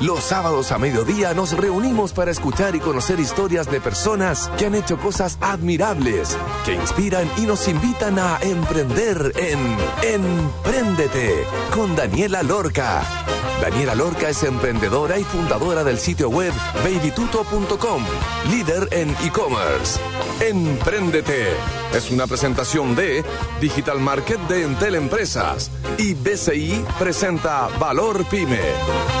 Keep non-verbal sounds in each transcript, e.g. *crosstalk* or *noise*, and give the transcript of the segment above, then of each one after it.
los sábados a mediodía nos reunimos para escuchar y conocer historias de personas que han hecho cosas admirables, que inspiran y nos invitan a emprender en Empréndete con Daniela Lorca. Daniela Lorca es emprendedora y fundadora del sitio web babytuto.com, líder en e-commerce. Empréndete es una presentación de Digital Market de Entel Empresas y BCI presenta Valor Pyme.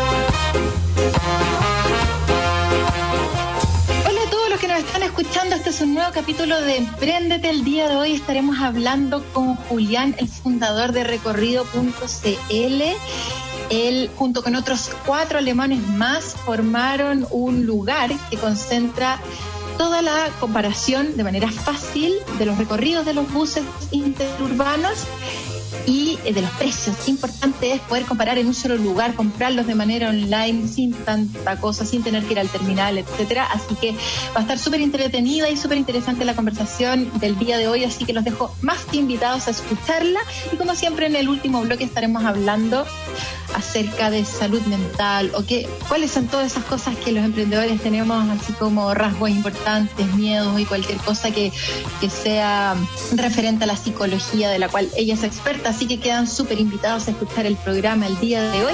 Este es un nuevo capítulo de Emprendete. El día de hoy estaremos hablando con Julián, el fundador de recorrido.cl él, junto con otros cuatro alemanes más, formaron un lugar que concentra toda la comparación de manera fácil de los recorridos de los buses interurbanos y eh, de los precios. Importante es poder comparar en un solo lugar, comprarlos de manera online sin tanta cosa, sin tener que ir al terminal, etcétera. Así que va a estar súper entretenida y súper interesante la conversación del día de hoy, así que los dejo más que invitados a escucharla y como siempre en el último bloque estaremos hablando acerca de salud mental o qué, cuáles son todas esas cosas que los emprendedores tenemos, así como rasgos importantes, miedos y cualquier cosa que, que sea referente a la psicología de la cual ella es experta. Así que quedan súper invitados a escuchar el programa el día de hoy.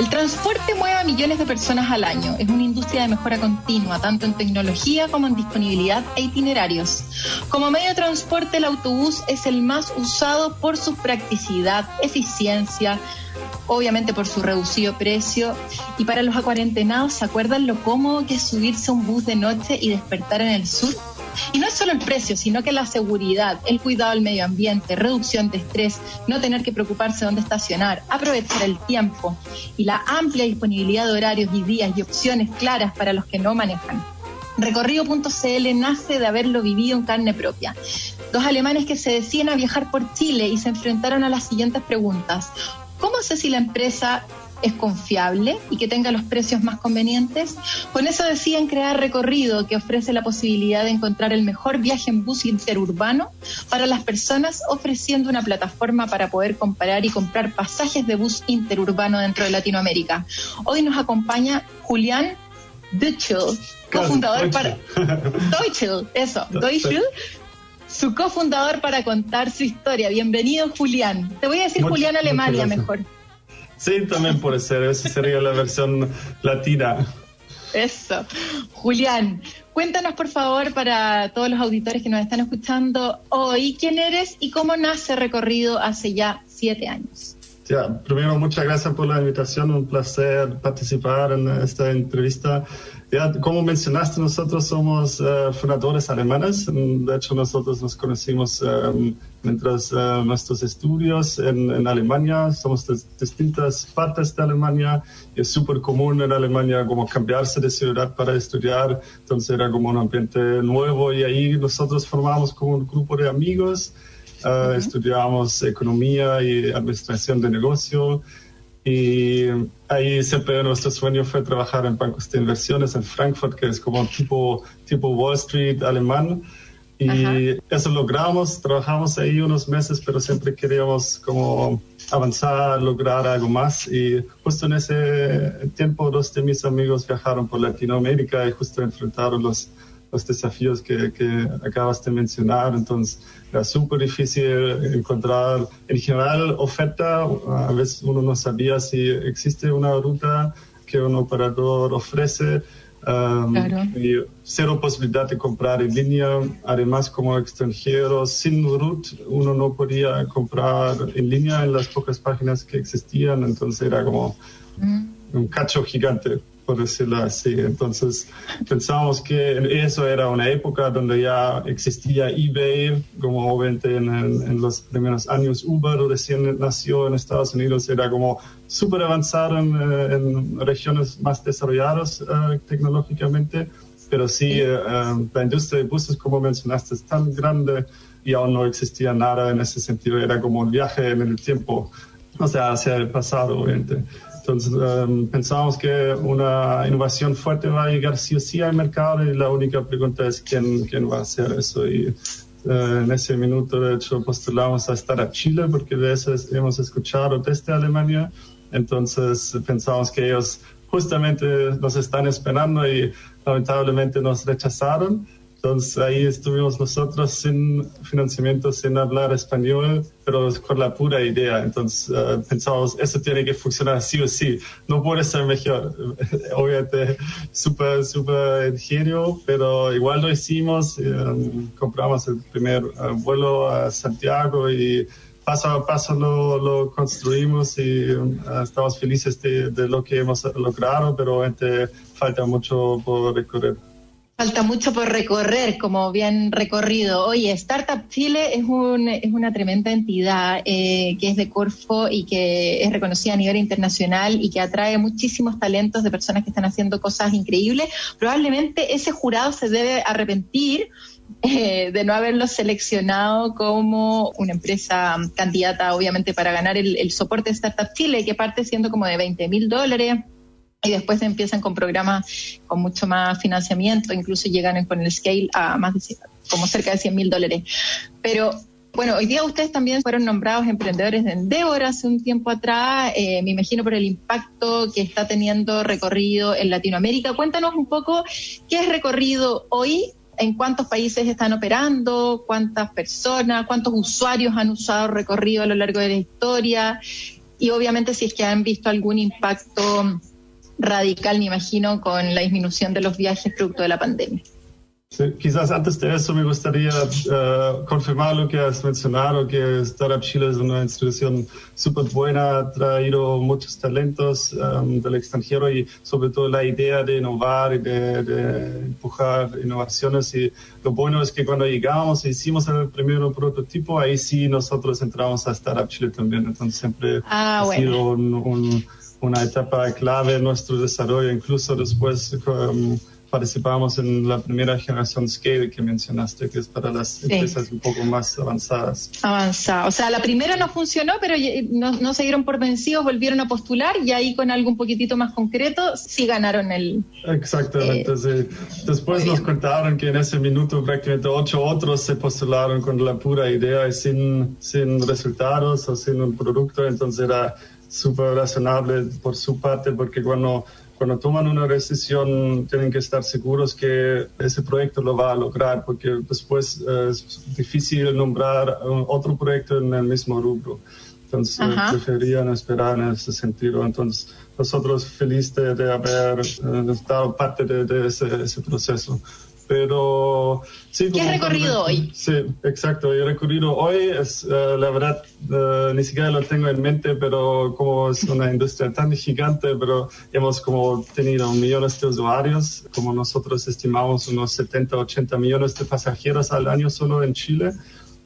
El transporte mueve a millones de personas al año. Es una industria de mejora continua, tanto en tecnología como en disponibilidad e itinerarios. Como medio de transporte, el autobús es el más usado por su practicidad, eficiencia, obviamente por su reducido precio. Y para los acuarentenados, ¿se acuerdan lo cómodo que es subirse a un bus de noche y despertar en el sur? Y no es solo el precio, sino que la seguridad, el cuidado del medio ambiente, reducción de estrés, no tener que preocuparse dónde estacionar, aprovechar el tiempo y la amplia disponibilidad de horarios y días y opciones claras para los que no manejan. Recorrido.cl nace de haberlo vivido en carne propia. Dos alemanes que se deciden a viajar por Chile y se enfrentaron a las siguientes preguntas. ¿Cómo sé si la empresa es confiable y que tenga los precios más convenientes. Con eso deciden crear Recorrido, que ofrece la posibilidad de encontrar el mejor viaje en bus interurbano para las personas, ofreciendo una plataforma para poder comparar y comprar pasajes de bus interurbano dentro de Latinoamérica. Hoy nos acompaña Julián Duchel, cofundador para... Deutschel, eso, Deutschel su cofundador para contar su historia. Bienvenido, Julián. Te voy a decir Julián Alemania mejor. Sí, también puede ser. Esa sería la versión latina. Eso. Julián, cuéntanos por favor para todos los auditores que nos están escuchando hoy, quién eres y cómo nace Recorrido hace ya siete años. Ya, primero muchas gracias por la invitación, un placer participar en esta entrevista. Ya, como mencionaste, nosotros somos uh, fundadores alemanes. De hecho, nosotros nos conocimos um, mientras uh, nuestros estudios en, en, Alemania. Somos de distintas partes de Alemania es súper común en Alemania como cambiarse de ciudad para estudiar. Entonces era como un ambiente nuevo y ahí nosotros formamos como un grupo de amigos. Uh, uh -huh. Estudiamos economía y administración de negocio y ahí siempre nuestro sueño fue trabajar en bancos de inversiones en Frankfurt, que es como tipo, tipo Wall Street alemán. Y Ajá. eso logramos, trabajamos ahí unos meses, pero siempre queríamos como avanzar, lograr algo más. Y justo en ese tiempo dos de mis amigos viajaron por Latinoamérica y justo enfrentaron los, los desafíos que, que acabas de mencionar. Entonces, era súper difícil encontrar, en general, oferta. A veces uno no sabía si existe una ruta que un operador ofrece. Um, claro. y cero posibilidad de comprar en línea. Además, como extranjero, sin root, uno no podía comprar en línea en las pocas páginas que existían. Entonces era como mm. un cacho gigante por decirlo así. Entonces pensamos que eso era una época donde ya existía eBay, como obviamente en, los primeros años Uber recién nació en Estados Unidos, era como súper avanzado en, en, regiones más desarrolladas uh, tecnológicamente, pero sí uh, la industria de buses, como mencionaste, es tan grande y aún no existía nada en ese sentido, era como un viaje en el tiempo, o sea, hacia el pasado, obviamente. Entonces um, pensábamos que una innovación fuerte va a llegar sí o sí al mercado y la única pregunta es quién, quién va a hacer eso. Y uh, en ese minuto, de hecho, postulamos a estar a Chile porque de eso hemos escuchado desde Alemania. Entonces pensamos que ellos justamente nos están esperando y lamentablemente nos rechazaron. Entonces ahí estuvimos nosotros sin financiamiento, sin hablar español, pero con la pura idea. Entonces uh, pensamos, eso tiene que funcionar sí o sí. No puede ser mejor. *laughs* Obviamente, súper, súper ingenio, pero igual lo hicimos. Um, compramos el primer uh, vuelo a Santiago y paso a paso lo, lo construimos y uh, estamos felices de, de, lo que hemos logrado, pero obviamente falta mucho por recorrer. Falta mucho por recorrer, como bien recorrido. Oye, Startup Chile es, un, es una tremenda entidad eh, que es de Corfo y que es reconocida a nivel internacional y que atrae muchísimos talentos de personas que están haciendo cosas increíbles. Probablemente ese jurado se debe arrepentir eh, de no haberlo seleccionado como una empresa candidata, obviamente, para ganar el, el soporte de Startup Chile, que parte siendo como de 20 mil dólares y después empiezan con programas con mucho más financiamiento, incluso llegan con el scale a más de como cerca de 100 mil dólares. Pero bueno, hoy día ustedes también fueron nombrados emprendedores de Endeavor hace un tiempo atrás, eh, me imagino por el impacto que está teniendo recorrido en Latinoamérica. Cuéntanos un poco qué es recorrido hoy, en cuántos países están operando, cuántas personas, cuántos usuarios han usado recorrido a lo largo de la historia y obviamente si es que han visto algún impacto radical, me imagino, con la disminución de los viajes producto de la pandemia. Sí, quizás antes de eso me gustaría uh, confirmar lo que has mencionado, que Startup Chile es una institución súper buena, ha traído muchos talentos um, del extranjero y sobre todo la idea de innovar y de, de, empujar innovaciones. Y lo bueno es que cuando llegamos e hicimos el primer prototipo, ahí sí nosotros entramos a Startup Chile también. Entonces siempre ah, ha bueno. sido un, un una etapa clave en nuestro desarrollo. Incluso después um, participamos en la primera generación Scale que mencionaste, que es para las Sí. empresas un poco más avanzadas. Avanzada. O sea, la primera no funcionó, pero no, no se dieron por vencidos, volvieron a postular y ahí con algo un poquitito más concreto sí ganaron el... Exactamente, Eh, sí. Después nos contaron que en ese minuto prácticamente ocho otros se postularon con la pura idea y sin, sin resultados o sin un producto, entonces era súper razonable por su parte porque cuando, cuando toman una decisión tienen que estar seguros que ese proyecto lo va a lograr porque después eh, es difícil nombrar eh, otro proyecto en el mismo rubro. Entonces Ajá. preferían esperar en ese sentido. Entonces nosotros felices de, de haber eh, estado parte de, de ese, ese proceso. Pero sí. ¿Qué como- recorrido hoy? Sí, exacto. El recorrido hoy es, eh, la verdad, eh, ni siquiera lo tengo en mente, pero como es una industria tan gigante, pero hemos como tenido millones de usuarios, como nosotros estimamos unos 70, 80 millones de pasajeros al año solo en Chile.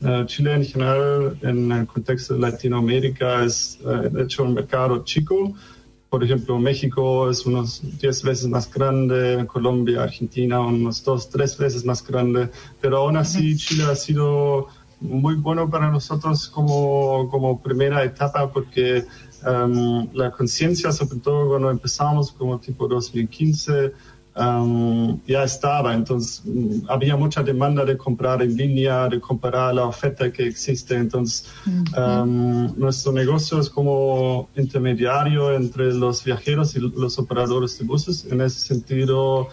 Eh, Chile en general, en el contexto de Latinoamérica, es de hecho un mercado chico. Por ejemplo, México es unos 10 veces más grande, Colombia, Argentina unos 2, 3 veces más grande, pero aún así Chile ha sido muy bueno para nosotros como, como primera etapa porque um, la conciencia, sobre todo cuando empezamos como tipo 2015, um, ya estaba. Entonces mm, había mucha demanda de comprar en línea, de comparar la oferta que existe. Entonces um, nuestro negocio es como intermediario entre los viajeros y los operadores de buses. En ese sentido,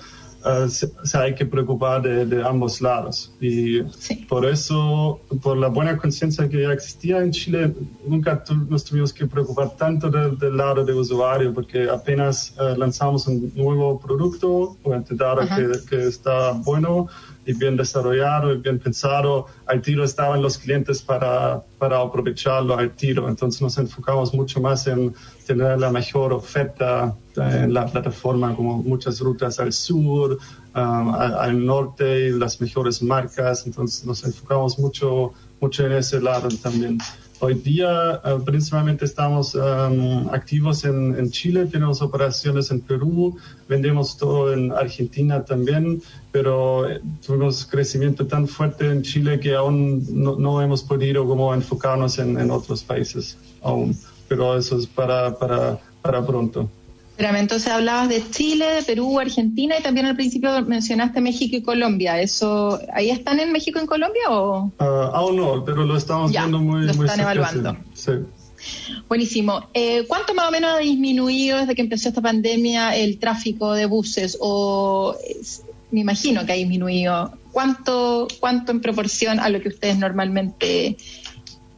uh, se, se hay que preocupar de, de ambos lados. Y Sí. por eso, por la buena conciencia que ya existía en Chile, nunca tu- nos tuvimos que preocupar tanto del, lado de usuario, porque apenas eh, lanzamos un nuevo producto, dado Ajá. que, que está bueno y bien desarrollado y bien pensado, al tiro estaban los clientes para, para aprovecharlo al tiro. Entonces nos enfocamos mucho más en tener la mejor oferta en la plataforma, como muchas rutas al sur, um, al, al norte y las mejores marcas. Entonces nos enfocamos mucho, mucho en ese lado también. Hoy día eh, principalmente estamos um, activos en, Chile, tenemos operaciones en Perú, vendemos todo en Argentina también, pero eh, tuvimos crecimiento tan fuerte en Chile que aún no, no hemos podido como enfocarnos en, en otros países aún, pero eso es para, para, para pronto. Entonces hablabas de Chile, de Perú, Argentina y también al principio mencionaste México y Colombia. ¿Eso, ¿Ahí están en México y en Colombia o...? Ah, aún no, pero lo estamos Ya, viendo muy, lo muy están cerca, evaluando. Sí. Buenísimo. Eh, ¿Cuánto más o menos ha disminuido desde que empezó esta pandemia el tráfico de buses? O me imagino que ha disminuido. ¿Cuánto, cuánto en proporción a lo que ustedes normalmente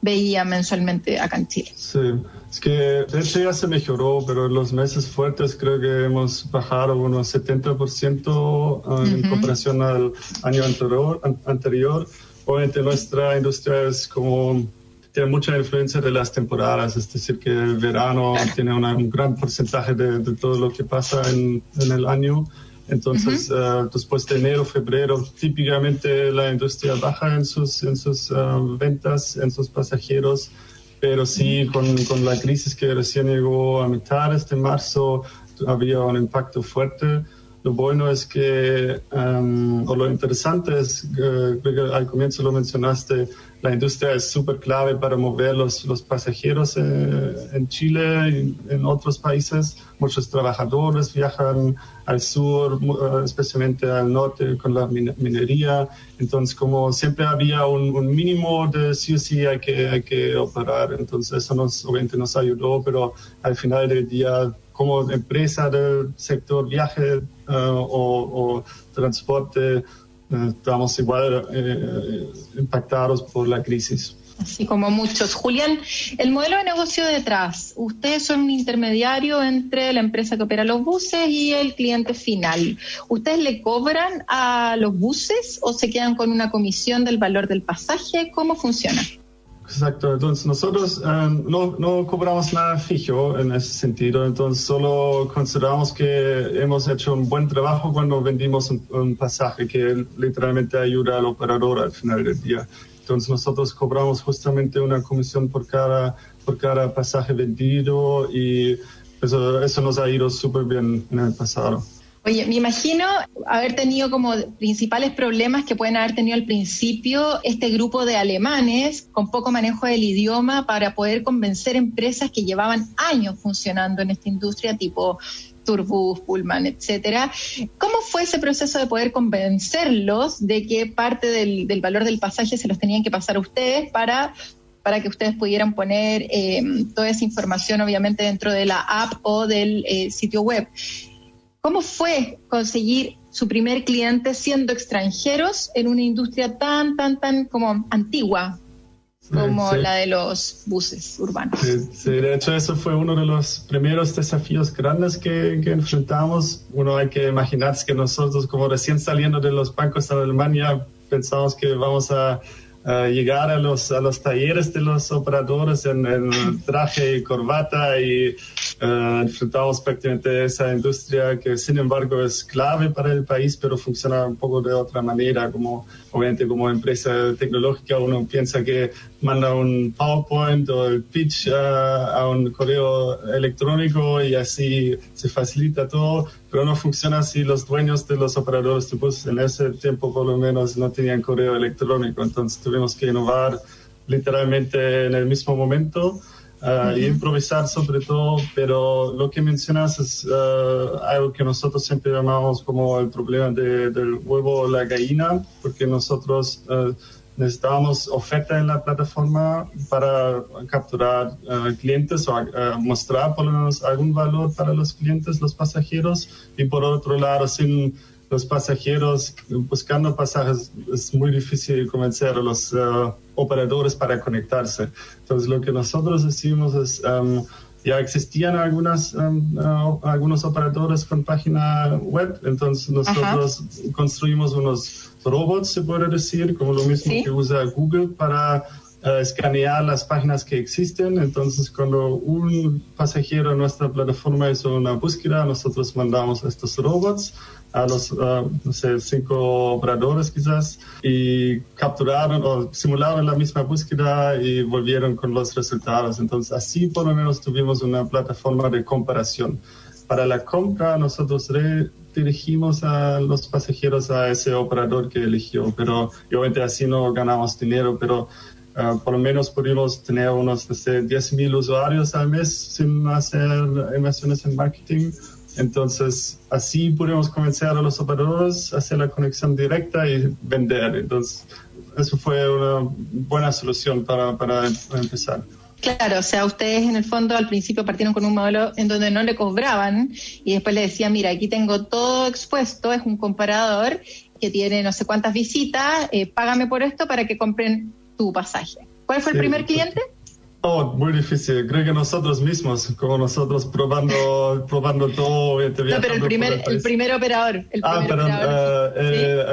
veían mensualmente acá en Chile? Sí, es que de hecho ya se mejoró, pero en los meses fuertes creo que hemos bajado unos 70% ah, en comparación al año anterior. anterior. Obviamente nuestra industria es como tiene mucha influencia de las temporadas, es decir, que el verano tiene un gran porcentaje de, todo lo que pasa en, el año. Entonces, eh, después de enero, febrero, típicamente la industria baja en sus, en sus eh, ventas, en sus pasajeros, pero sí con, con, la crisis que recién llegó a mitad de marzo, había un impacto fuerte. Lo bueno es que, um, o lo interesante es, que al comienzo lo mencionaste, la industria es súper clave para mover los, los pasajeros eh, en Chile y en otros países. Muchos trabajadores viajan al sur, uh, especialmente al norte con la minería. Entonces, como siempre había un, mínimo de sí o sí hay que, hay que operar. Entonces, eso nos, obviamente nos ayudó, pero al final del día como empresa del sector viaje eh, o, transporte, eh, estamos igual eh, impactados por la crisis. Así como muchos. Julián, el modelo de negocio detrás, ustedes son un intermediario entre la empresa que opera los buses y el cliente final. ¿Ustedes le cobran a los buses o se quedan con una comisión del valor del pasaje? ¿Cómo funciona? Exacto, entonces nosotros eh, no, no, cobramos nada fijo en ese sentido, entonces solo consideramos que hemos hecho un buen trabajo cuando vendimos un, pasaje que literalmente ayuda al operador al final del día. Entonces nosotros cobramos justamente una comisión por cada, por cada pasaje vendido y eso, eso nos ha ido súper bien en el pasado. Oye, me imagino haber tenido como principales problemas que pueden haber tenido al principio este grupo de alemanes con poco manejo del idioma para poder convencer empresas que llevaban años funcionando en esta industria tipo Turbus, Pullman, etcétera. ¿Cómo fue ese proceso de poder convencerlos de que parte del, valor del pasaje se los tenían que pasar a ustedes para para que ustedes pudieran poner eh, toda esa información, obviamente, dentro de la app o del eh, sitio web. ¿Cómo fue conseguir su primer cliente siendo extranjeros en una industria tan, tan, tan como antigua como la de los buses urbanos? Sí, de hecho eso fue uno de los primeros desafíos grandes que, que enfrentamos. Uno hay que imaginarse que nosotros como recién saliendo de los bancos en Alemania pensamos que vamos a llegar a los, a los talleres de los operadores en, el traje y corbata y uh, enfrentamos prácticamente esa industria que sin embargo es clave para el país, pero funciona un poco de otra manera, como obviamente como empresa tecnológica uno piensa que manda un PowerPoint o el pitch a un correo electrónico y así se facilita todo, pero no funciona así. Los dueños de los operadores de en ese tiempo por lo menos no tenían correo electrónico, entonces tuvimos que innovar literalmente en el mismo momento. Uh, y improvisar sobre todo, pero lo que mencionas es uh, algo que nosotros siempre llamamos como el problema de, del huevo o la gallina, porque nosotros uh, necesitábamos oferta en la plataforma para capturar uh, clientes o uh, mostrar por lo menos algún valor para los clientes, los pasajeros, y por otro lado, sin los pasajeros buscando pasajes es muy difícil convencer a los uh, operadores para conectarse. Entonces, lo que nosotros decimos es, um, ya existían algunas, um, algunos operadores con página web, entonces nosotros construimos unos robots, se puede decir, como lo mismo que usa Google para uh, escanear las páginas que existen. Entonces, cuando un pasajero en nuestra plataforma hizo una búsqueda, nosotros mandamos estos robots a los, uh, cinco operadores quizás y capturaron o simularon la misma búsqueda y volvieron con los resultados. Entonces, así por lo menos tuvimos una plataforma de comparación. Para la compra, nosotros dirigimos a los pasajeros a ese operador que eligió, pero obviamente así no ganamos dinero, pero uh, por lo menos pudimos tener unos, no sé, 10.000 usuarios al mes sin hacer inversiones en marketing. Entonces, así pudimos convencer a los operadores a hacer la conexión directa y vender. Entonces, eso fue una buena solución para, para empezar. Claro, o sea, ustedes en el fondo al principio partieron con un modelo en donde no le cobraban y después le decían, mira, aquí tengo todo expuesto, es un comparador que tiene no sé cuántas visitas, eh, págame por esto para que compren tu pasaje. ¿Cuál fue el primer cliente? Oh, muy difícil. Creo que nosotros mismos, como nosotros probando, probando todo. No, pero el primer, el, primer operador. El ah, eh,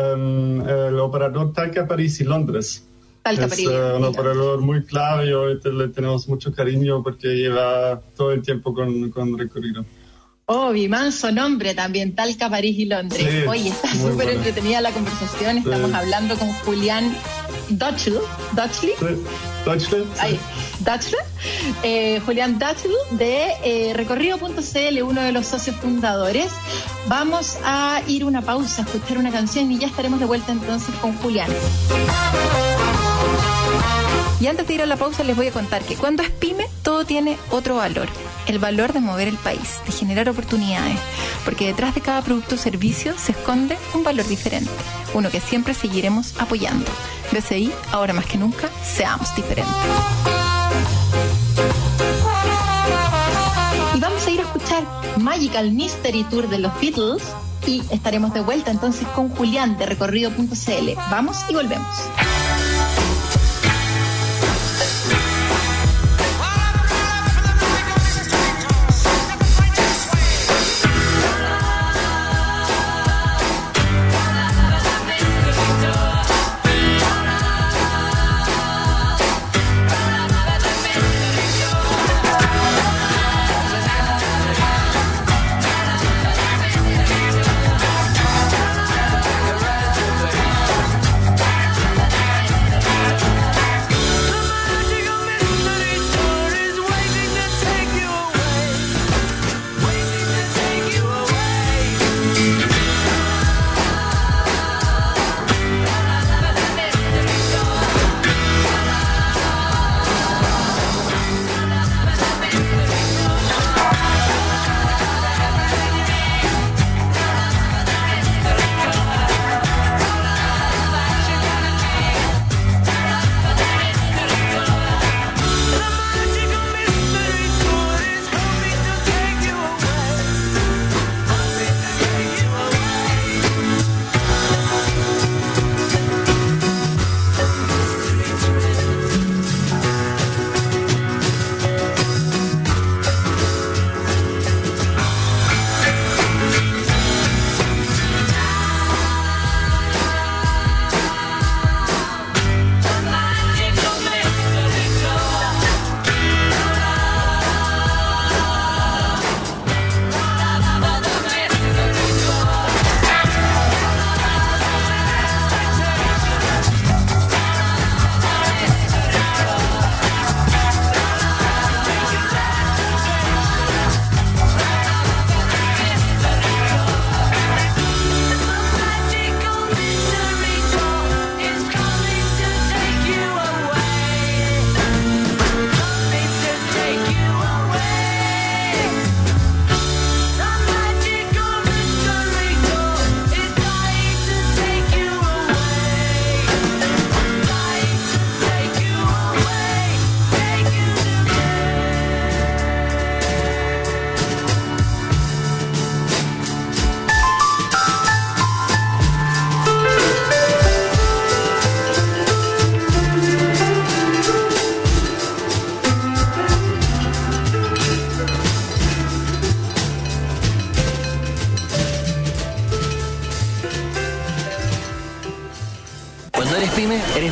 el operador Talca, París y Londres. Talca, es uh, un operador muy clave y hoy le tenemos mucho cariño porque lleva todo el tiempo con, con recorrido. Oh, mi manso nombre también, Talca, París y Londres. Sí, Oye, está súper entretenida la conversación. Estamos hablando con Julián Dutchl, Dutchley. Dutchley. Eh, Julián Dutchley de eh, Recorrido.cl, uno de los socios fundadores. Vamos a ir una pausa, a escuchar una canción y ya estaremos de vuelta entonces con Julián. Y antes de ir a la pausa les voy a contar que cuando es pyme todo tiene otro valor. El valor de mover el país, de generar oportunidades. Porque detrás de cada producto o servicio se esconde un valor diferente. Uno que siempre seguiremos apoyando. BCI, ahora más que nunca, seamos diferentes. Y vamos a ir a escuchar Magical Mystery Tour de los Beatles y estaremos de vuelta entonces con Julián de recorrido.cl. Vamos y volvemos.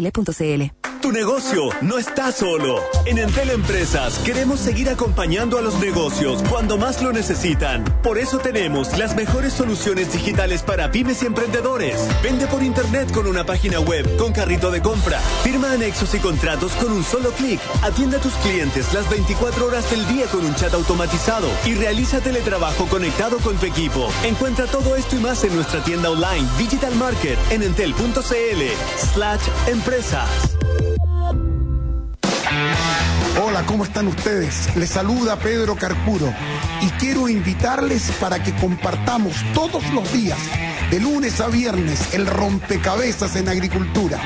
www.cmfchile.cl. Tu negocio no está solo. En Entel Empresas queremos seguir acompañando a los negocios cuando más lo necesitan. Por eso tenemos las mejores soluciones digitales para pymes y emprendedores. Vende por internet con una página web, con carrito de compra. Firma anexos y contratos con un solo clic. Atiende a tus clientes las 24 horas del día con un chat automatizado. Y realiza teletrabajo conectado con tu equipo. Encuentra todo esto y más en nuestra tienda online Digital Market en entel.cl slash empresas. Hola, ¿cómo están ustedes? Les saluda Pedro Carcuro y quiero invitarles para que compartamos todos los días, de lunes a viernes, el rompecabezas en agricultura.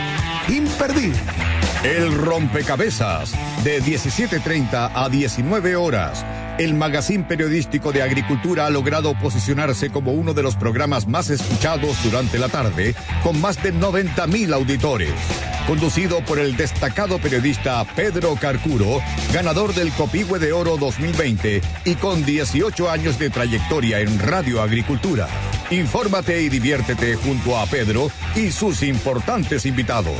Imperdible. El rompecabezas, de 17.30 a 19 horas. El magazine periodístico de agricultura ha logrado posicionarse como uno de los programas más escuchados durante la tarde, con más de 90.000 auditores conducido por el destacado periodista Pedro Carcuro, ganador del Copihue de Oro 2020 y con 18 años de trayectoria en Radio Agricultura. Infórmate y diviértete junto a Pedro y sus importantes invitados.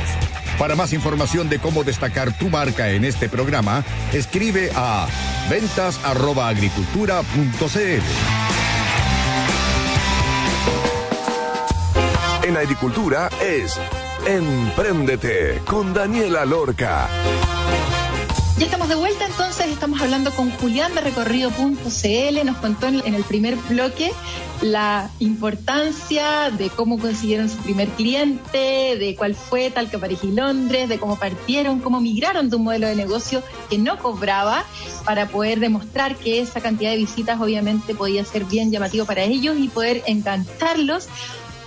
Para más información de cómo destacar tu marca en este programa, escribe a ventas@agricultura.cl. En agricultura es Empréndete con Daniela Lorca. Ya estamos de vuelta entonces, estamos hablando con Julián de recorrido.cl, nos contó en el primer bloque la importancia de cómo consiguieron su primer cliente, de cuál fue tal que París y Londres, de cómo partieron, cómo migraron de un modelo de negocio que no cobraba para poder demostrar que esa cantidad de visitas obviamente podía ser bien llamativo para ellos y poder encantarlos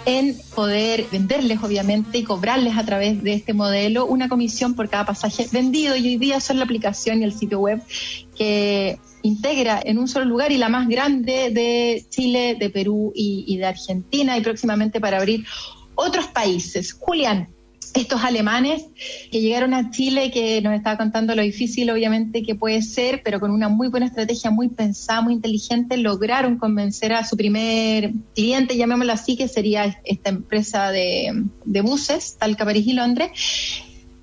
en poder venderles, obviamente, y cobrarles a través de este modelo una comisión por cada pasaje vendido. Y hoy día son la aplicación y el sitio web que integra en un solo lugar y la más grande de Chile, de Perú y, de Argentina y próximamente para abrir otros países. Julián, estos alemanes que llegaron a Chile, que nos estaba contando lo difícil obviamente que puede ser, pero con una muy buena estrategia, muy pensada, muy inteligente, lograron convencer a su primer cliente, llamémoslo así, que sería esta empresa de, de buses, Talca, París y Londres.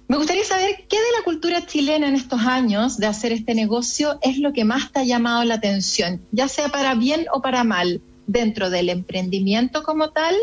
Me gustaría saber qué de la cultura chilena en estos años de hacer este negocio es lo que más te ha llamado la atención, ya sea para bien o para mal, dentro del emprendimiento como tal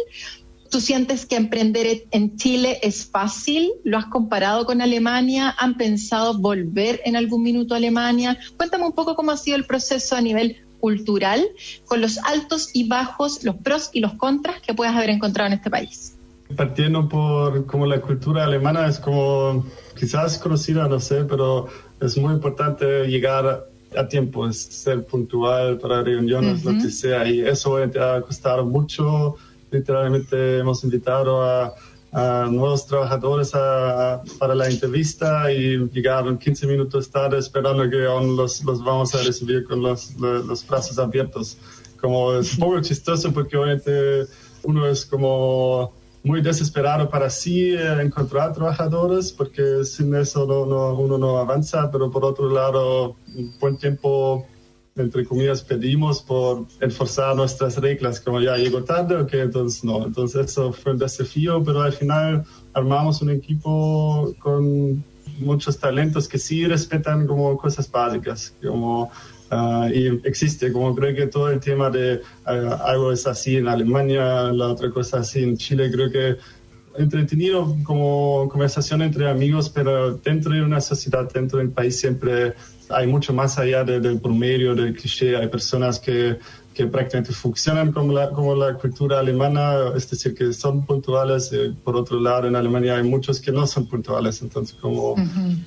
¿Tú sientes que emprender en Chile es fácil? ¿Lo has comparado con Alemania? ¿Han pensado volver en algún minuto a Alemania? Cuéntame un poco cómo ha sido el proceso a nivel cultural, con los altos y bajos, los pros y los contras que puedas haber encontrado en este país. Partiendo por como la cultura alemana es como quizás conocida, no sé, pero es muy importante llegar a tiempo, es ser puntual para reuniones, lo que sea, y eso te va a costar mucho literalmente hemos invitado a, nuevos trabajadores para la entrevista y llegaron 15 minutos tarde esperando que aún los, los vamos a recibir con los, los, brazos abiertos. Como es un poco chistoso porque obviamente uno es como muy desesperado para sí eh, encontrar trabajadores porque sin eso no, uno no avanza, pero por otro lado, un buen tiempo entre comillas, pedimos por enforzar nuestras reglas, como ya llegó tarde, ok, entonces no. Entonces eso fue un desafío, pero al final armamos un equipo con muchos talentos que sí respetan como cosas básicas, como ah, y existe, como creo que todo el tema de ah, algo es así en Alemania, la otra cosa así en Chile, creo que entretenido como conversación entre amigos, pero dentro de una sociedad, dentro del país siempre hay mucho más allá del promedio, del cliché. Hay personas que, que prácticamente funcionan como la, como la cultura alemana, es decir, que son puntuales. Eh, por otro lado, en Alemania hay muchos que no son puntuales. Entonces, como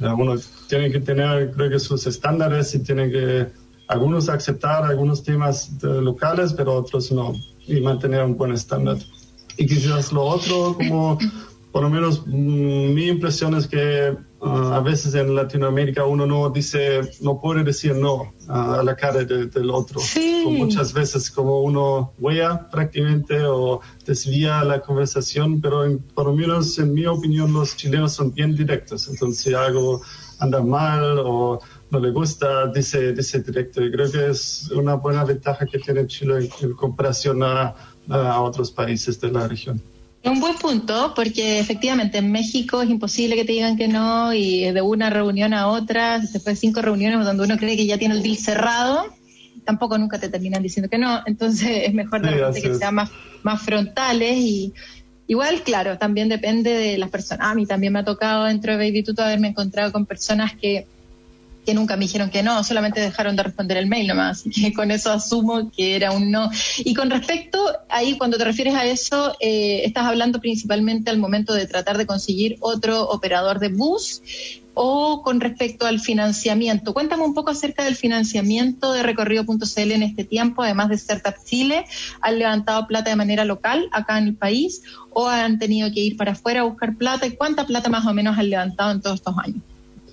algunos tienen que tener, creo que sus estándares y tienen que algunos aceptar algunos temas locales, pero otros no, y mantener un buen estándar. Y quizás lo otro, como por lo menos mm, mi impresión es que ah, a veces en Latinoamérica uno no dice, no puede decir no a la cara del otro. muchas veces como uno huella prácticamente o desvía la conversación, pero por lo menos en mi opinión los chilenos son bien directos. Entonces si algo anda mal o no le gusta, dice, dice directo. Y creo que es una buena ventaja que tiene Chile en comparación a a otros países de la región. Un buen punto, porque efectivamente en México es imposible que te digan que no y de una reunión a otra, después de cinco reuniones donde uno cree que ya tiene el deal cerrado, tampoco nunca te terminan diciendo que no. Entonces es mejor de que sean más, más frontales y igual, claro, también depende de las personas. A mí también me ha tocado dentro de Baby Tuto haberme encontrado con personas que que nunca me dijeron que no, solamente dejaron de responder el mail nomás, *laughs* que con eso asumo que era un no. Y con respecto, ahí cuando te refieres a eso, eh, estás hablando principalmente al momento de tratar de conseguir otro operador de bus o con respecto al financiamiento. Cuéntame un poco acerca del financiamiento de recorrido.cl en este tiempo, además de Startup Chile, ¿han levantado plata de manera local acá en el país o han tenido que ir para afuera a buscar plata? ¿Y cuánta plata más o menos han levantado en todos estos años?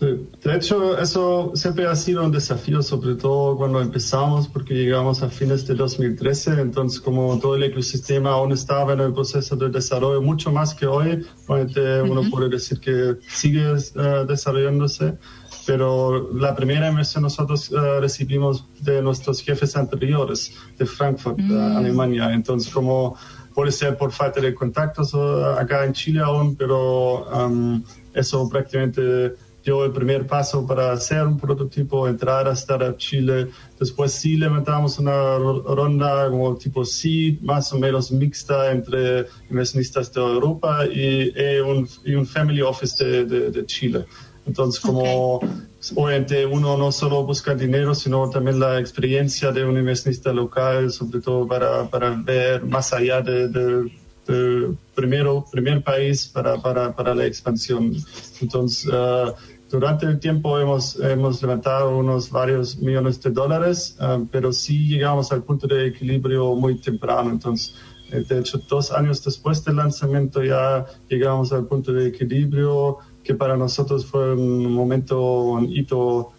De hecho, eso siempre ha sido un desafío, sobre todo cuando empezamos, porque llegamos a fines de 2013, entonces como todo el ecosistema aún estaba en el proceso de desarrollo, mucho más que hoy, uno puede decir que sigue eh, desarrollándose, pero la primera inversión nosotros uh, recibimos de nuestros jefes anteriores de Frankfurt, mm. Alemania, entonces como puede ser por falta de contactos acá en Chile aún, pero um, eso prácticamente dio el primer paso para hacer un prototipo, entrar a Startup Chile. Después sí levantamos una ronda como tipo seed, más o menos mixta entre inversionistas de Europa y, un, y un family office de, de, Chile. Entonces, como obviamente uno no solo busca dinero, sino también la experiencia de un inversionista local, sobre todo para, para ver más allá de, de primero, primer país para, para, para la expansión. Entonces, uh, durante el tiempo hemos, hemos levantado unos varios millones de dólares, uh, pero sí llegamos al punto de equilibrio muy temprano. Entonces, eh, de hecho, dos años después del lanzamiento ya llegamos al punto de equilibrio, que para nosotros fue un momento, un hito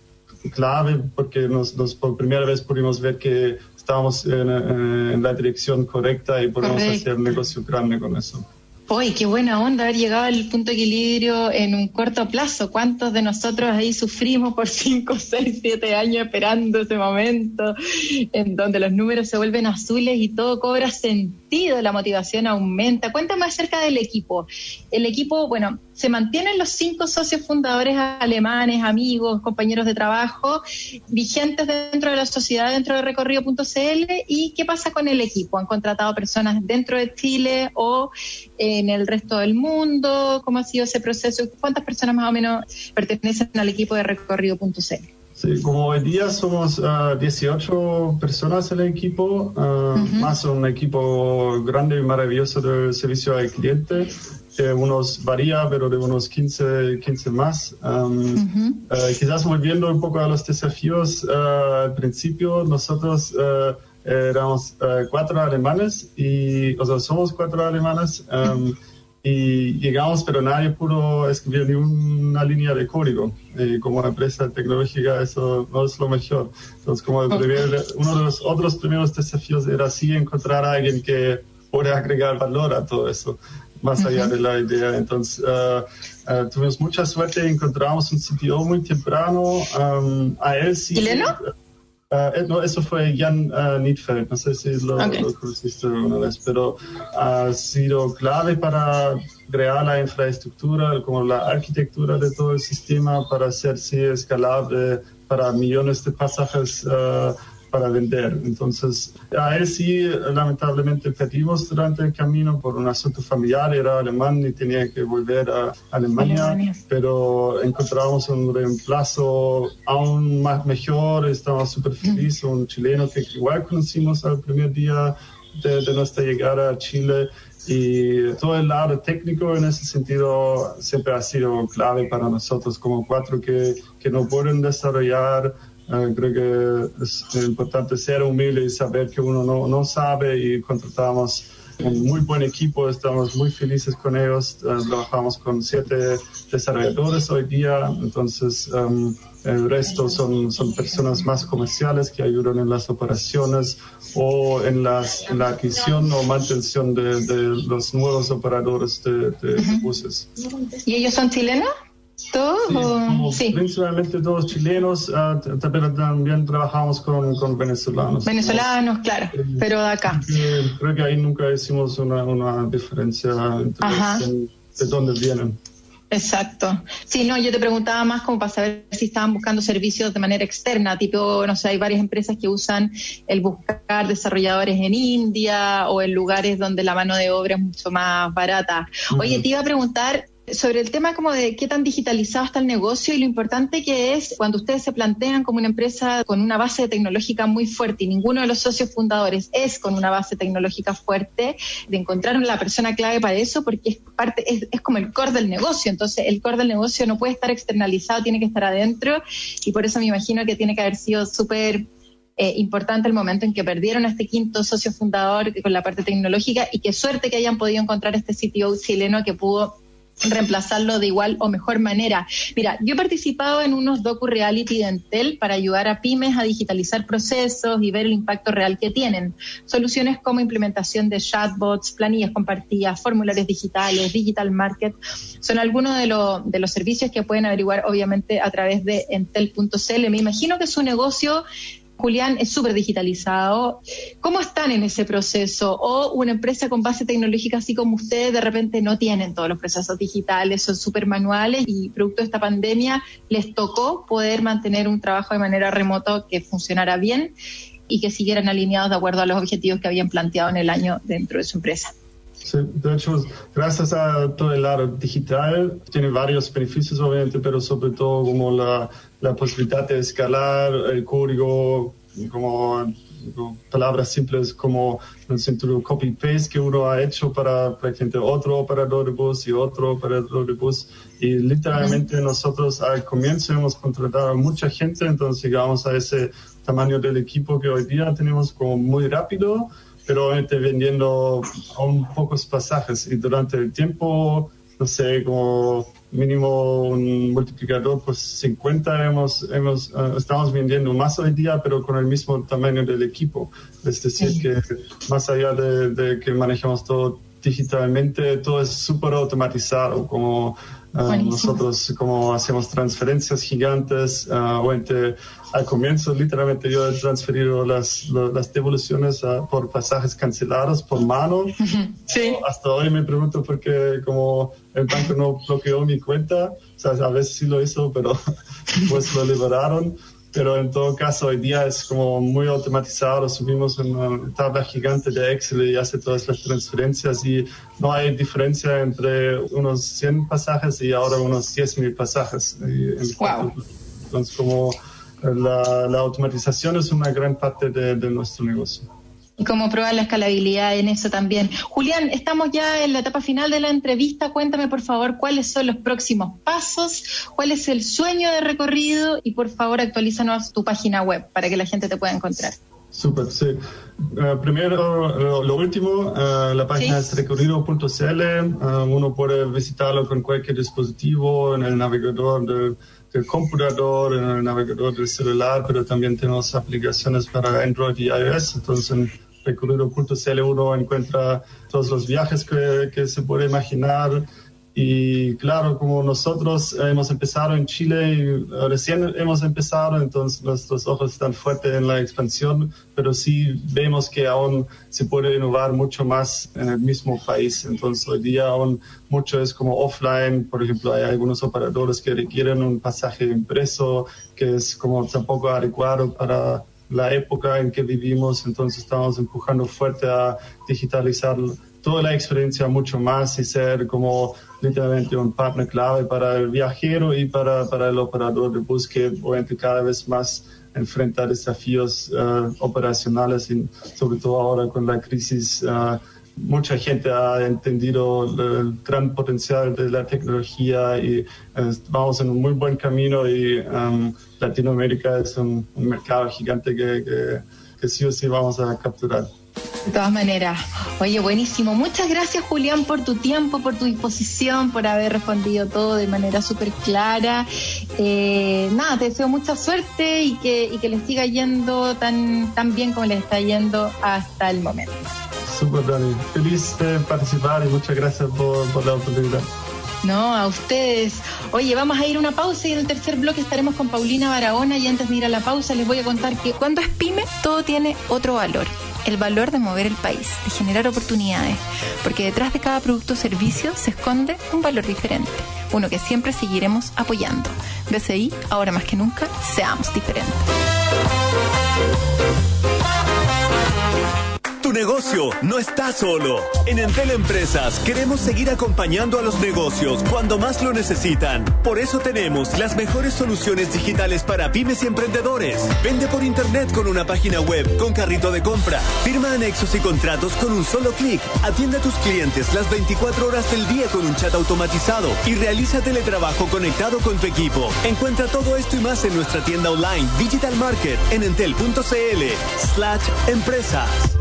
clave, porque nos, nos por primera vez pudimos ver que estábamos en, la dirección correcta y podemos hacer un negocio grande con eso. Uy, qué buena onda haber llegado al punto de equilibrio en un corto plazo. ¿Cuántos de nosotros ahí sufrimos por 5, 6, 7 años esperando ese momento en donde los números se vuelven azules y todo cobra sentido, la motivación aumenta? Cuéntame acerca del equipo. El equipo, bueno, se mantienen los cinco socios fundadores alemanes, amigos, compañeros de trabajo, vigentes dentro de la sociedad, dentro de recorrido.cl. ¿Y qué pasa con el equipo? ¿Han contratado personas dentro de Chile o en el resto del mundo? ¿Cómo ha sido ese proceso? ¿Cuántas personas más o menos pertenecen al equipo de recorrido.cl? Sí, como hoy día somos 18 ah, personas en el equipo, uh, más un equipo grande y maravilloso de servicio al cliente unos varía, pero de unos 15, 15 más. Eh, quizás volviendo un poco a los desafíos, al principio nosotros éramos cuatro alemanes, y, o sea, somos cuatro alemanes, y llegamos, pero nadie pudo escribir ni una línea de código. Y como empresa tecnológica eso no es lo mejor. Entonces, como uno de los otros primeros desafíos era sí encontrar a alguien que pueda agregar valor a todo eso más allá de la idea. Entonces, uh, uh, tuvimos mucha suerte, encontramos un CTO muy temprano. Um, a él sí. ¿Chileno? Uh, no, eso fue Jan uh, Niedfeld, no sé si lo, lo conociste una vez, pero ha sido clave para crear la infraestructura, como la arquitectura de todo el sistema para hacerse escalable para millones de pasajes uh, para vender. Entonces, a él sí, lamentablemente perdimos durante el camino por un asunto familiar, era alemán y tenía que volver a Alemania, pero encontramos un reemplazo aún más mejor, estaba súper feliz, un chileno que igual conocimos al primer día de, de nuestra llegada a Chile. Y todo el lado técnico en ese sentido siempre ha sido clave para nosotros como cuatro que, que no pueden desarrollar Ah, creo que es importante ser humilde y saber que uno no, no sabe y contratamos un muy buen equipo, estamos muy felices con ellos, ah, trabajamos con siete desarrolladores hoy día, entonces um, el resto son, son personas más comerciales que ayudan en las operaciones o en, las, en la adquisición o mantención de, de los nuevos operadores de, de buses. ¿Y ellos son chilenos? ¿Todos? Sí, Principalmente todos chilenos, ah, pero también trabajamos con, con venezolanos. venezolanos, claro, pero de acá. Eh, creo que ahí nunca hicimos una, una diferencia entre de, de dónde vienen. Exacto. Sí, no, yo te preguntaba más como para saber si estaban buscando servicios de manera externa, tipo, no sé, hay varias empresas que usan el buscar desarrolladores en India o en lugares donde la mano de obra es mucho más barata. Oye, te iba a preguntar sobre el tema como de qué tan digitalizado está el negocio y lo importante que es cuando ustedes se plantean como una empresa con una base tecnológica muy fuerte y ninguno de los socios fundadores es con una base tecnológica fuerte, de encontrar la persona clave para eso porque es parte, es, es como el core del negocio. Entonces el core del negocio no puede estar externalizado, tiene que estar adentro y por eso me imagino que tiene que haber sido súper eh, importante el momento en que perdieron a este quinto socio fundador con la parte tecnológica y qué suerte que hayan podido encontrar este CTO chileno que pudo reemplazarlo de igual o mejor manera. Mira, yo he participado en unos docu-reality de Entel para ayudar a pymes a digitalizar procesos y ver el impacto real que tienen. Soluciones como implementación de chatbots, planillas compartidas, formularios digitales, digital market, son algunos de, lo- de los servicios que pueden averiguar obviamente a través de entel.cl. Me imagino que su negocio Julián, es súper digitalizado. ¿Cómo están en ese proceso? O una empresa con base tecnológica así como ustedes de repente no tienen todos los procesos digitales, son súper manuales y producto de esta pandemia les tocó poder mantener un trabajo de manera remota que funcionara bien y que siguieran alineados de acuerdo a los objetivos que habían planteado en el año dentro de su empresa. Sí, de hecho, gracias a todo el lado digital, tiene varios beneficios obviamente, pero sobre todo como la, la posibilidad de escalar el código, como, como palabras simples como el sentido copy-paste que uno ha hecho para, para gente, otro operador de bus y otro operador de bus. Y literalmente nosotros al comienzo hemos contratado a mucha gente, entonces llegamos a ese tamaño del equipo que hoy día tenemos como muy rápido pero obviamente vendiendo aún pocos pasajes y durante el tiempo, no sé, como mínimo un multiplicador por 50 hemos, hemos, eh, estamos vendiendo más hoy día, pero con el mismo tamaño del equipo. Es decir, que más allá de, de que manejamos todo digitalmente, todo es súper automatizado, como uh, Buenísimo. nosotros como hacemos transferencias gigantes, uh, obviamente al comienzo literalmente yo he transferido las, las devoluciones uh, por pasajes cancelados por mano. *laughs* Sí. Hasta hoy me pregunto por qué como el banco no bloqueó mi cuenta, o sea, a veces sí lo hizo, pero *laughs* pues lo liberaron. Pero en todo caso, hoy día es como muy automatizado. Subimos una tabla gigante de Excel y hace todas las transferencias y no hay diferencia entre unos 100 pasajes y ahora unos 10.000 pasajes. Y en Wow. Entonces, como la, la automatización es una gran parte de, de nuestro negocio. y cómo probar la escalabilidad en eso también. Julián, estamos ya en la etapa final de la entrevista. Cuéntame, por favor, cuáles son los próximos pasos, cuál es el sueño de recorrido y, por favor, actualízanos tu página web para que la gente te pueda encontrar. Súper, sí. Eh, primero, lo, lo último, eh, la página Sí. es recorrido.cl. eh, uno puede visitarlo con cualquier dispositivo, en el navegador del, del computador, en el navegador del celular, pero también tenemos aplicaciones para Android y iOS. Entonces, en recorrido.cl uno encuentra todos los viajes que se puede imaginar. Y claro, como nosotros hemos empezado en Chile y eh, recién hemos empezado, entonces nuestros ojos están fuertes en la expansión, pero sí vemos que aún se puede innovar mucho más en el mismo país. Entonces hoy día aún mucho es como offline, por ejemplo, hay algunos operadores que requieren un pasaje impreso que es como tampoco adecuado para la época en que vivimos, entonces estamos empujando fuerte a digitalizar toda la experiencia mucho más y ser como literalmente un partner clave para el viajero y para, para el operador de bus que obviamente cada vez más enfrenta desafíos eh, operacionales y sobre todo ahora con la crisis eh, mucha gente ha entendido el, gran potencial de la tecnología y eh, vamos en un muy buen camino y um, Latinoamérica es un, mercado gigante que, que sí o sí vamos a capturar. De todas maneras, oye, buenísimo. Muchas gracias, Julián, por tu tiempo, por tu disposición, por haber respondido todo de manera súper clara. Eh, nada, te deseo mucha suerte y que, y que les siga yendo tan, tan bien como les está yendo hasta el momento. Super, Dani. Feliz de participar y muchas gracias por, por la oportunidad. No, a ustedes. Oye, vamos a ir a una pausa y en el tercer bloque estaremos con Paulina Barahona y antes de ir a la pausa les voy a contar que cuando es pyme todo tiene otro valor. El valor de mover el país, de generar oportunidades, porque detrás de cada producto o servicio se esconde un valor diferente, uno que siempre seguiremos apoyando. BCI, ahora más que nunca, seamos diferentes. Tu negocio no está solo. En Entel Empresas queremos seguir acompañando a los negocios cuando más lo necesitan. Por eso tenemos las mejores soluciones digitales para pymes y emprendedores. Vende por internet con una página web con carrito de compra. Firma anexos y contratos con un solo clic. Atiende a tus clientes las 24 horas del día con un chat automatizado y realiza teletrabajo conectado con tu equipo. Encuentra todo esto y más en nuestra tienda online Digital Market en entel.cl slash empresas.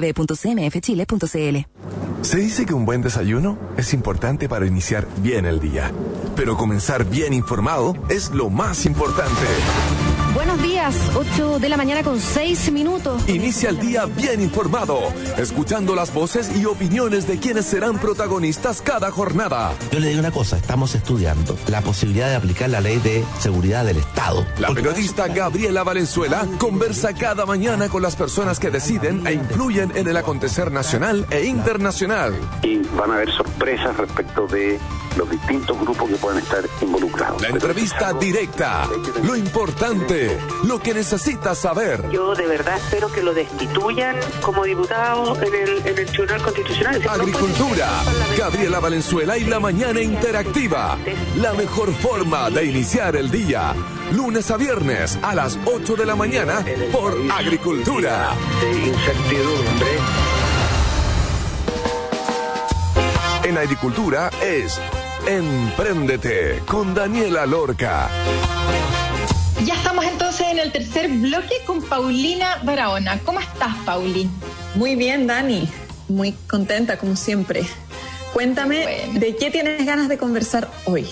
www.cmfchile.cl. Se dice que un buen desayuno es importante para iniciar bien el día, pero comenzar bien informado es lo más importante. Buenos días, 8 de la mañana con 6 minutos. Inicia el día bien informado, escuchando las voces y opiniones de quienes serán protagonistas cada jornada. Yo le digo una cosa, estamos estudiando la posibilidad de aplicar la ley de seguridad del Estado. La periodista Gabriela Valenzuela conversa cada mañana con las personas que deciden e influyen en el acontecer nacional e internacional. Y van a haber sorpresas respecto de los distintos grupos que pueden estar involucrados. La entrevista directa, lo importante, lo que necesitas saber. Yo de verdad espero que lo destituyan como diputado en el, en el Tribunal Constitucional. Agricultura, Gabriela Valenzuela y la mañana interactiva. La mejor forma de iniciar el día. Lunes a viernes a las 8 de la mañana por Agricultura. De incertidumbre. En Agricultura es Empréndete con Daniela Lorca. Ya estamos entonces en el tercer bloque con Paulina Barahona. ¿Cómo estás, Pauli? Muy bien, Dani. Muy contenta, como siempre. Cuéntame, ¿de qué tienes ganas de conversar hoy?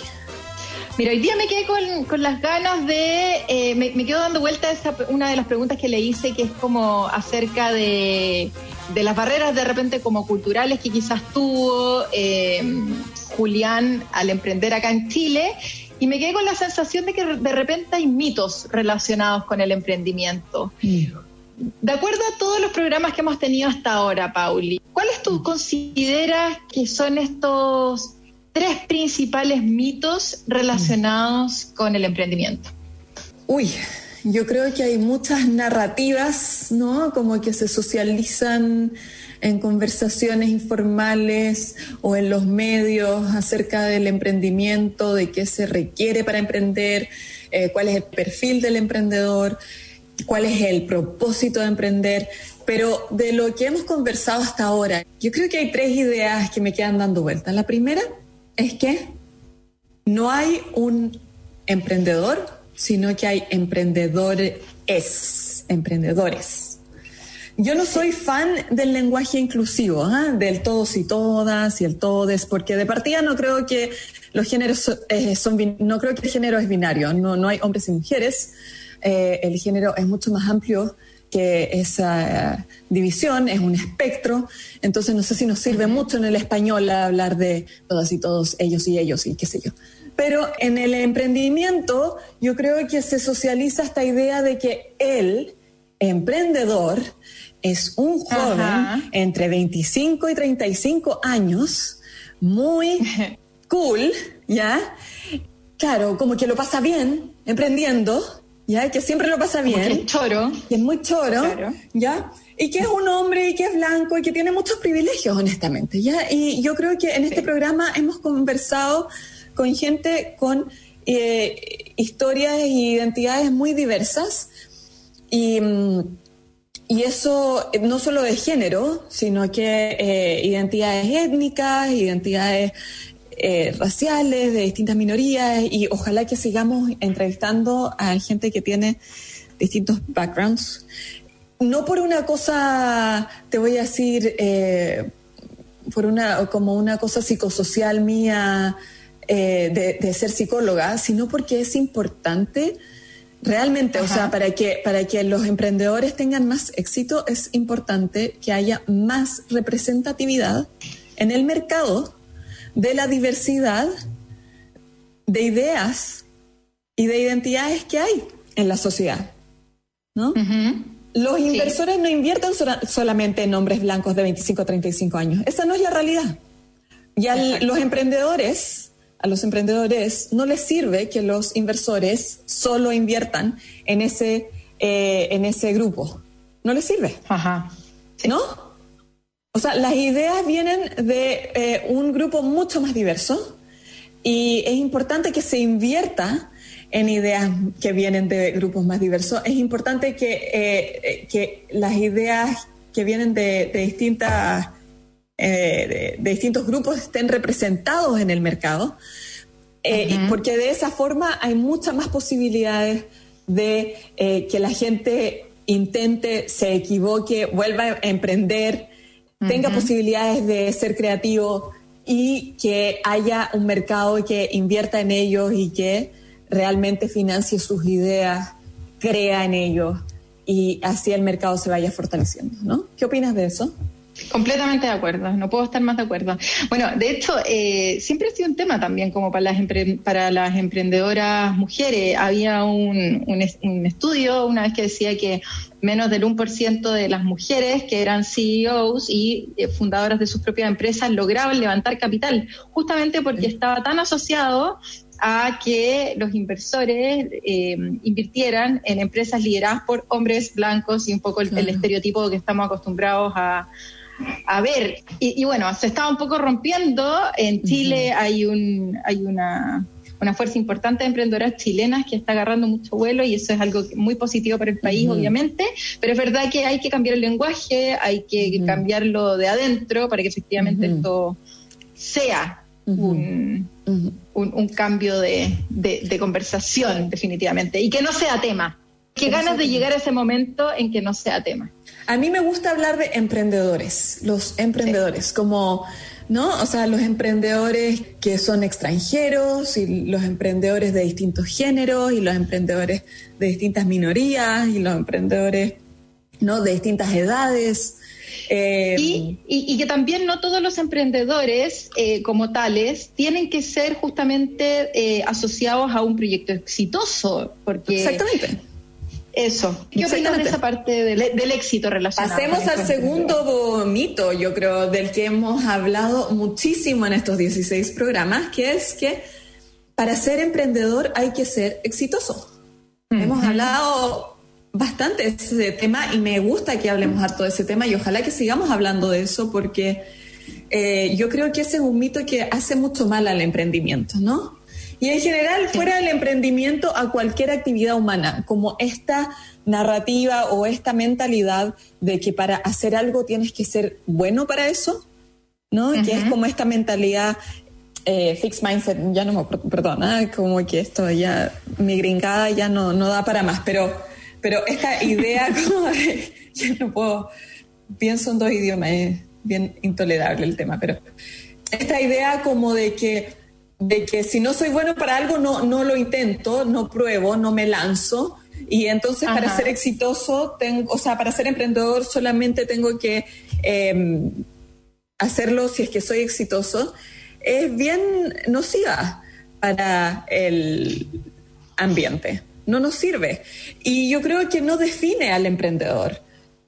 Mira, hoy día me quedé con, con las ganas de. Eh, me, me, quedo dando vuelta a esa, una de las preguntas que le hice, que es como acerca de, de las barreras de repente como culturales que quizás tuvo eh, Julián al emprender acá en Chile. Y me quedé con la sensación de que de repente hay mitos relacionados con el emprendimiento. De acuerdo a todos los programas que hemos tenido hasta ahora, Pauli, ¿cuáles tú consideras que son estos tres principales mitos relacionados con el emprendimiento? Uy, yo creo que hay muchas narrativas, ¿no? Como que se socializan en conversaciones informales o en los medios acerca del emprendimiento, de qué se requiere para emprender, eh, cuál es el perfil del emprendedor, cuál es el propósito de emprender. Pero de lo que hemos conversado hasta ahora, yo creo que hay tres ideas que me quedan dando vueltas. La primera es que no hay un emprendedor, sino que hay emprendedores, emprendedores. Yo no soy fan del lenguaje inclusivo, ¿eh? del todos y todas y el todes, porque de partida no creo que los géneros eh, no creo que el género es binario, no, no hay hombres y mujeres, eh, el género es mucho más amplio que esa división, es un espectro, entonces no sé si nos sirve mucho en el español hablar de todas y todos, ellos y ellos y qué sé yo. Pero en el emprendimiento yo creo que se socializa esta idea de que el emprendedor es un joven Ajá. entre 25 y 35 años, muy *laughs* cool, ¿ya? Claro, como que lo pasa bien emprendiendo, ¿ya? Que siempre lo pasa bien. Que es choro. Que es muy choro, claro. ¿ya? Y que es un hombre y que es blanco y que tiene muchos privilegios, honestamente, ¿ya? Y yo creo que en este sí. programa hemos conversado con gente con eh, historias e identidades muy diversas y, y eso no solo de género, sino que eh, identidades étnicas, identidades eh, raciales, de distintas minorías, y ojalá que sigamos entrevistando a gente que tiene distintos backgrounds. No por una cosa, te voy a decir, eh, por una, como una cosa psicosocial mía de, de ser psicóloga, sino porque es importante Realmente, o sea, para que, para que los emprendedores tengan más éxito es importante que haya más representatividad en el mercado de la diversidad de ideas y de identidades que hay en la sociedad. ¿no? Los inversores no invierten solamente en hombres blancos de 25 a 35 años. Esa no es la realidad. Y los emprendedores a los emprendedores no les sirve que los inversores solo inviertan en ese, eh, en ese grupo. No les sirve. Ajá. ¿No? O sea, las ideas vienen de eh, un grupo mucho más diverso y es importante que se invierta en ideas que vienen de grupos más diversos. Es importante que, eh, que las ideas que vienen de, de distintas eh, de, distintos grupos estén representados en el mercado, eh, porque de esa forma hay muchas más posibilidades de eh, que la gente intente, se equivoque, vuelva a emprender, tenga posibilidades de ser creativo y que haya un mercado que invierta en ellos y que realmente financie sus ideas, crea en ellos y así el mercado se vaya fortaleciendo, ¿no? ¿Qué opinas de eso? Completamente de acuerdo, no puedo estar más de acuerdo. Bueno, de hecho, eh, siempre ha sido un tema también como para las, para las emprendedoras mujeres. Había un, un, estudio una vez que decía que menos del 1% de las mujeres que eran CEOs y eh, fundadoras de sus propias empresas lograban levantar capital, justamente porque estaba tan asociado a que los inversores eh, invirtieran en empresas lideradas por hombres blancos y un poco el estereotipo que estamos acostumbrados a, a ver, y, bueno, se estaba un poco rompiendo. En Chile hay, un, hay una, una fuerza importante de emprendedoras chilenas que está agarrando mucho vuelo y eso es algo muy positivo para el país, obviamente, pero es verdad que hay que cambiar el lenguaje, hay que cambiarlo de adentro para que efectivamente esto sea un, un, cambio de, de, conversación, definitivamente, y que no sea tema. Qué ganas de llegar a ese momento en que no sea tema. A mí me gusta hablar de emprendedores, los emprendedores, como, ¿no? O sea, los emprendedores que son extranjeros y los emprendedores de distintos géneros y los emprendedores de distintas minorías y los emprendedores, ¿no? De distintas edades. Eh, y, que también no todos los emprendedores eh, como tales tienen que ser justamente eh, asociados a un proyecto exitoso, porque Exactamente. Eso. ¿Qué opinas de esa parte del, éxito relacionado? Pasemos al segundo mito, yo creo, del que hemos hablado muchísimo en estos 16 programas, que es que para ser emprendedor hay que ser exitoso. Hemos hablado bastante de ese tema y me gusta que hablemos harto de ese tema y ojalá que sigamos hablando de eso porque eh, yo creo que ese es un mito que hace mucho mal al emprendimiento, ¿no? Y en general, fuera del emprendimiento, a cualquier actividad humana, como esta narrativa o esta mentalidad de que para hacer algo tienes que ser bueno para eso, ¿no? Que es como esta mentalidad eh, fixed mindset, ya no me perdona, como que esto ya, mi gringada ya no, no da para más, pero, pero esta idea *laughs* como de, yo no puedo, pienso en dos idiomas, es bien intolerable el tema, pero esta idea como de que de que si no soy bueno para algo, no, no lo intento, no pruebo, no me lanzo. Y entonces para ser exitoso, tengo, o sea, para ser emprendedor solamente tengo que em, hacerlo si es que soy exitoso. Es bien nociva para el ambiente, no nos sirve. Y yo creo que no define al emprendedor,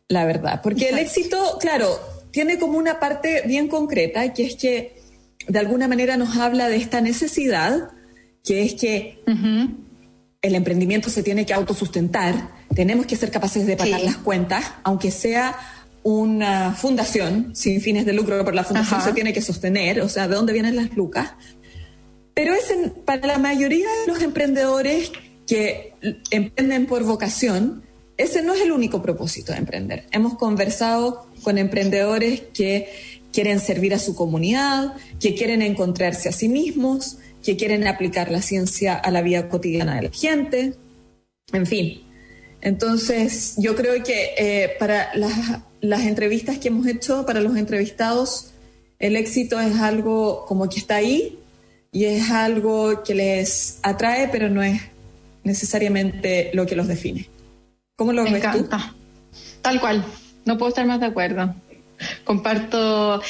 la verdad, porque el éxito, claro, tiene como una parte bien concreta, que es que de alguna manera nos habla de esta necesidad, que es que el emprendimiento se tiene que autosustentar, tenemos que ser capaces de pagar las cuentas, aunque sea una fundación sin fines de lucro, pero la fundación se tiene que sostener, o sea, ¿de dónde vienen las lucas? Pero es para la mayoría de los emprendedores que emprenden por vocación, ese no es el único propósito de emprender. Hemos conversado con emprendedores que quieren servir a su comunidad, que quieren encontrarse a sí mismos, que quieren aplicar la ciencia a la vida cotidiana de la gente, en fin. Entonces, yo creo que eh, para las, las entrevistas que hemos hecho, para los entrevistados, el éxito es algo como que está ahí y es algo que les atrae, pero no es necesariamente lo que los define. ¿Cómo lo Me ves encanta. Tal cual. No puedo estar más de acuerdo. Comparto.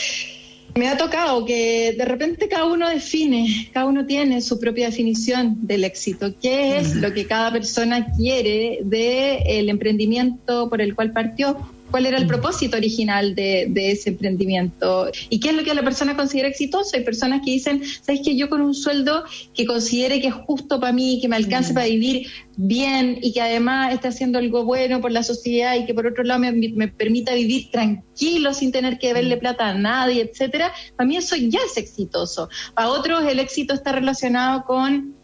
Me ha tocado que de repente cada uno define, cada uno tiene su propia definición del éxito. ¿Qué es lo que cada persona quiere del emprendimiento por el cual partió? Cuál era el propósito original de, de, ese emprendimiento y qué es lo que la persona considera exitoso. Hay personas que dicen, ¿sabes que Yo con un sueldo que considere que es justo para mí, que me alcance para vivir bien y que además esté haciendo algo bueno por la sociedad y que por otro lado me, me permita vivir tranquilo sin tener que verle plata a nadie, etcétera, para mí eso ya es exitoso. Para otros el éxito está relacionado con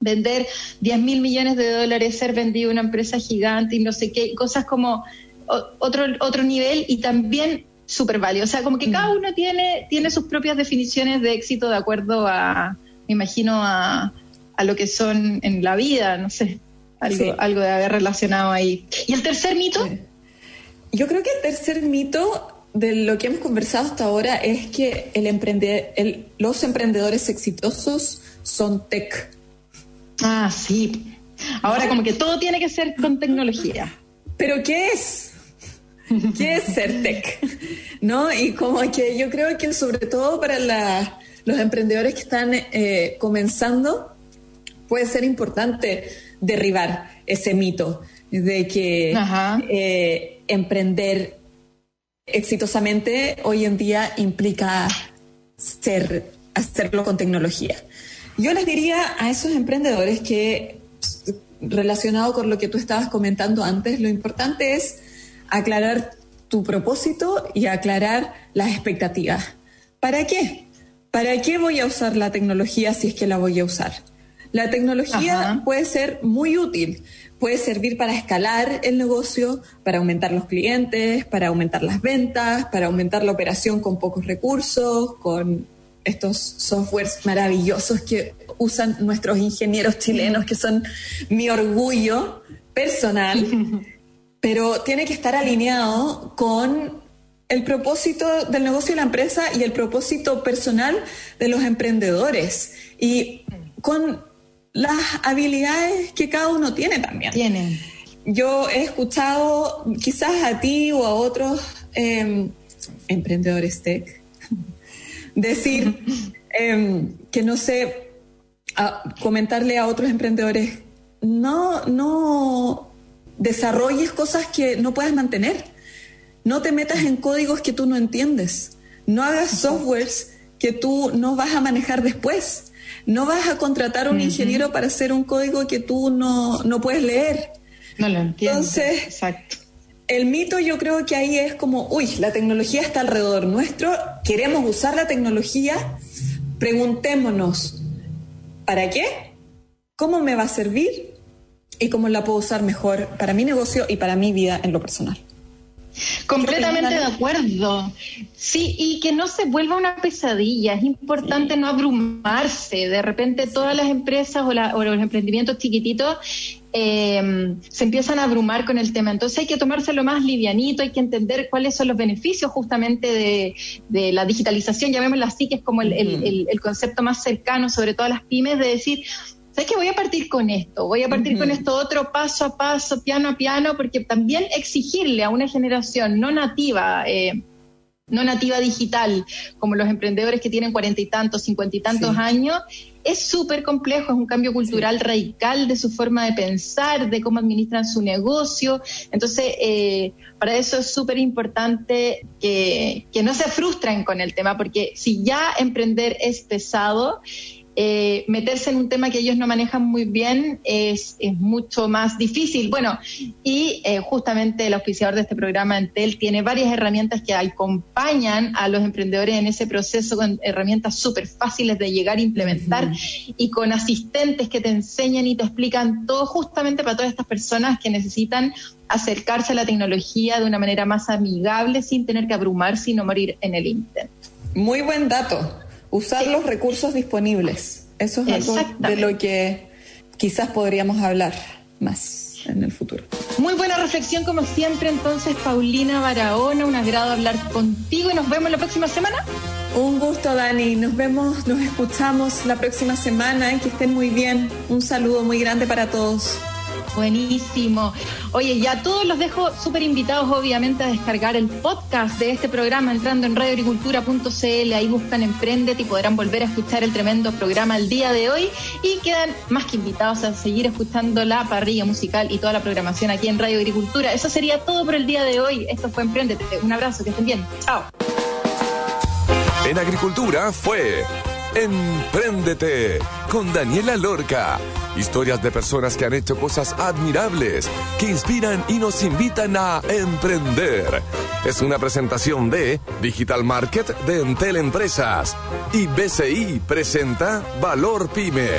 vender 10 mil millones de dólares, ser vendido una empresa gigante y no sé qué, cosas como otro, otro nivel y también súper válido. O sea, como que cada uno tiene, tiene sus propias definiciones de éxito de acuerdo a, me imagino, a, a lo que son en la vida, no sé, algo, sí. algo de haber relacionado ahí. ¿Y el tercer mito? Yo creo que el tercer mito de lo que hemos conversado hasta ahora es que el emprender, el, los emprendedores exitosos son tech. Ah, sí. Ahora como que todo tiene que ser con tecnología. ¿Pero qué es? ¿Qué es ser tech? ¿No? Y como que yo creo que sobre todo para la, los emprendedores que están eh, comenzando, puede ser importante derribar ese mito de que eh, emprender exitosamente hoy en día implica ser, hacerlo con tecnología. Yo les diría a esos emprendedores que, relacionado con lo que tú estabas comentando antes, lo importante es aclarar tu propósito y aclarar las expectativas. ¿Para qué? ¿Para qué voy a usar la tecnología si es que la voy a usar? La tecnología Ajá. puede ser muy útil, puede servir para escalar el negocio, para aumentar los clientes, para aumentar las ventas, para aumentar la operación con pocos recursos, con estos softwares maravillosos que usan nuestros ingenieros chilenos, que son mi orgullo personal, *laughs* pero tiene que estar alineado con el propósito del negocio de la empresa y el propósito personal de los emprendedores y con las habilidades que cada uno tiene también. Tienen. Yo he escuchado quizás a ti o a otros eh, emprendedores tech *laughs* decir *laughs* eh, que no sé, a comentarle a otros emprendedores, no, no desarrolles cosas que no puedas mantener, no te metas en códigos que tú no entiendes, no hagas softwares que tú no vas a manejar después, no vas a contratar a un uh -huh. ingeniero para hacer un código que tú no, no puedes leer. No lo entiendo. Entonces, Exacto. El mito yo creo que ahí es como, uy, la tecnología está alrededor nuestro, queremos usar la tecnología, preguntémonos, ¿para qué? ¿Cómo me va a servir? ¿Y cómo la puedo usar mejor para mi negocio y para mi vida en lo personal? Completamente de acuerdo. Sí, y que no se vuelva una pesadilla. Es importante sí. no abrumarse. De repente todas las empresas o, la, o los emprendimientos chiquititos eh, se empiezan a abrumar con el tema. Entonces hay que tomárselo más livianito, hay que entender cuáles son los beneficios justamente de, de la digitalización, llamémoslo así, que es como el, el, el, el concepto más cercano, sobre todo a las pymes, de decir, ¿sabes qué? Voy a partir con esto, voy a partir uh -huh. con esto otro paso a paso, piano a piano, porque también exigirle a una generación no nativa, eh, no nativa digital, como los emprendedores que tienen cuarenta y tantos, cincuenta y tantos sí. años, es súper complejo, es un cambio cultural sí. radical de su forma de pensar, de cómo administran su negocio. Entonces, eh, para eso es súper importante que, que no se frustren con el tema, porque si ya emprender es pesado, eh, meterse en un tema que ellos no manejan muy bien es, es mucho más difícil. Bueno, y eh, justamente el auspiciador de este programa, Entel, tiene varias herramientas que acompañan a los emprendedores en ese proceso con herramientas súper fáciles de llegar a implementar y con asistentes que te enseñan y te explican todo justamente para todas estas personas que necesitan acercarse a la tecnología de una manera más amigable sin tener que abrumarse y no morir en el intento. Muy buen dato. Usar los recursos disponibles. Eso es algo de lo que quizás podríamos hablar más en el futuro. Muy buena reflexión como siempre entonces Paulina Barahona, un agrado hablar contigo y nos vemos la próxima semana. Un gusto Dani, nos vemos, nos escuchamos la próxima semana, que estén muy bien. Un saludo muy grande para todos. Buenísimo. Oye, ya todos los dejo súper invitados, obviamente, a descargar el podcast de este programa entrando en radioagricultura.cl. Ahí buscan Emprendete y podrán volver a escuchar el tremendo programa el día de hoy. Y quedan más que invitados a seguir escuchando la parrilla musical y toda la programación aquí en Radio Agricultura. Eso sería todo por el día de hoy. Esto fue Emprendete. Un abrazo, que estén bien. Chao. En Agricultura fue Empréndete con Daniela Lorca. Historias de personas que han hecho cosas admirables, que inspiran y nos invitan a emprender. Es una presentación de Digital Market de Entel Empresas y BCI presenta Valor Pyme.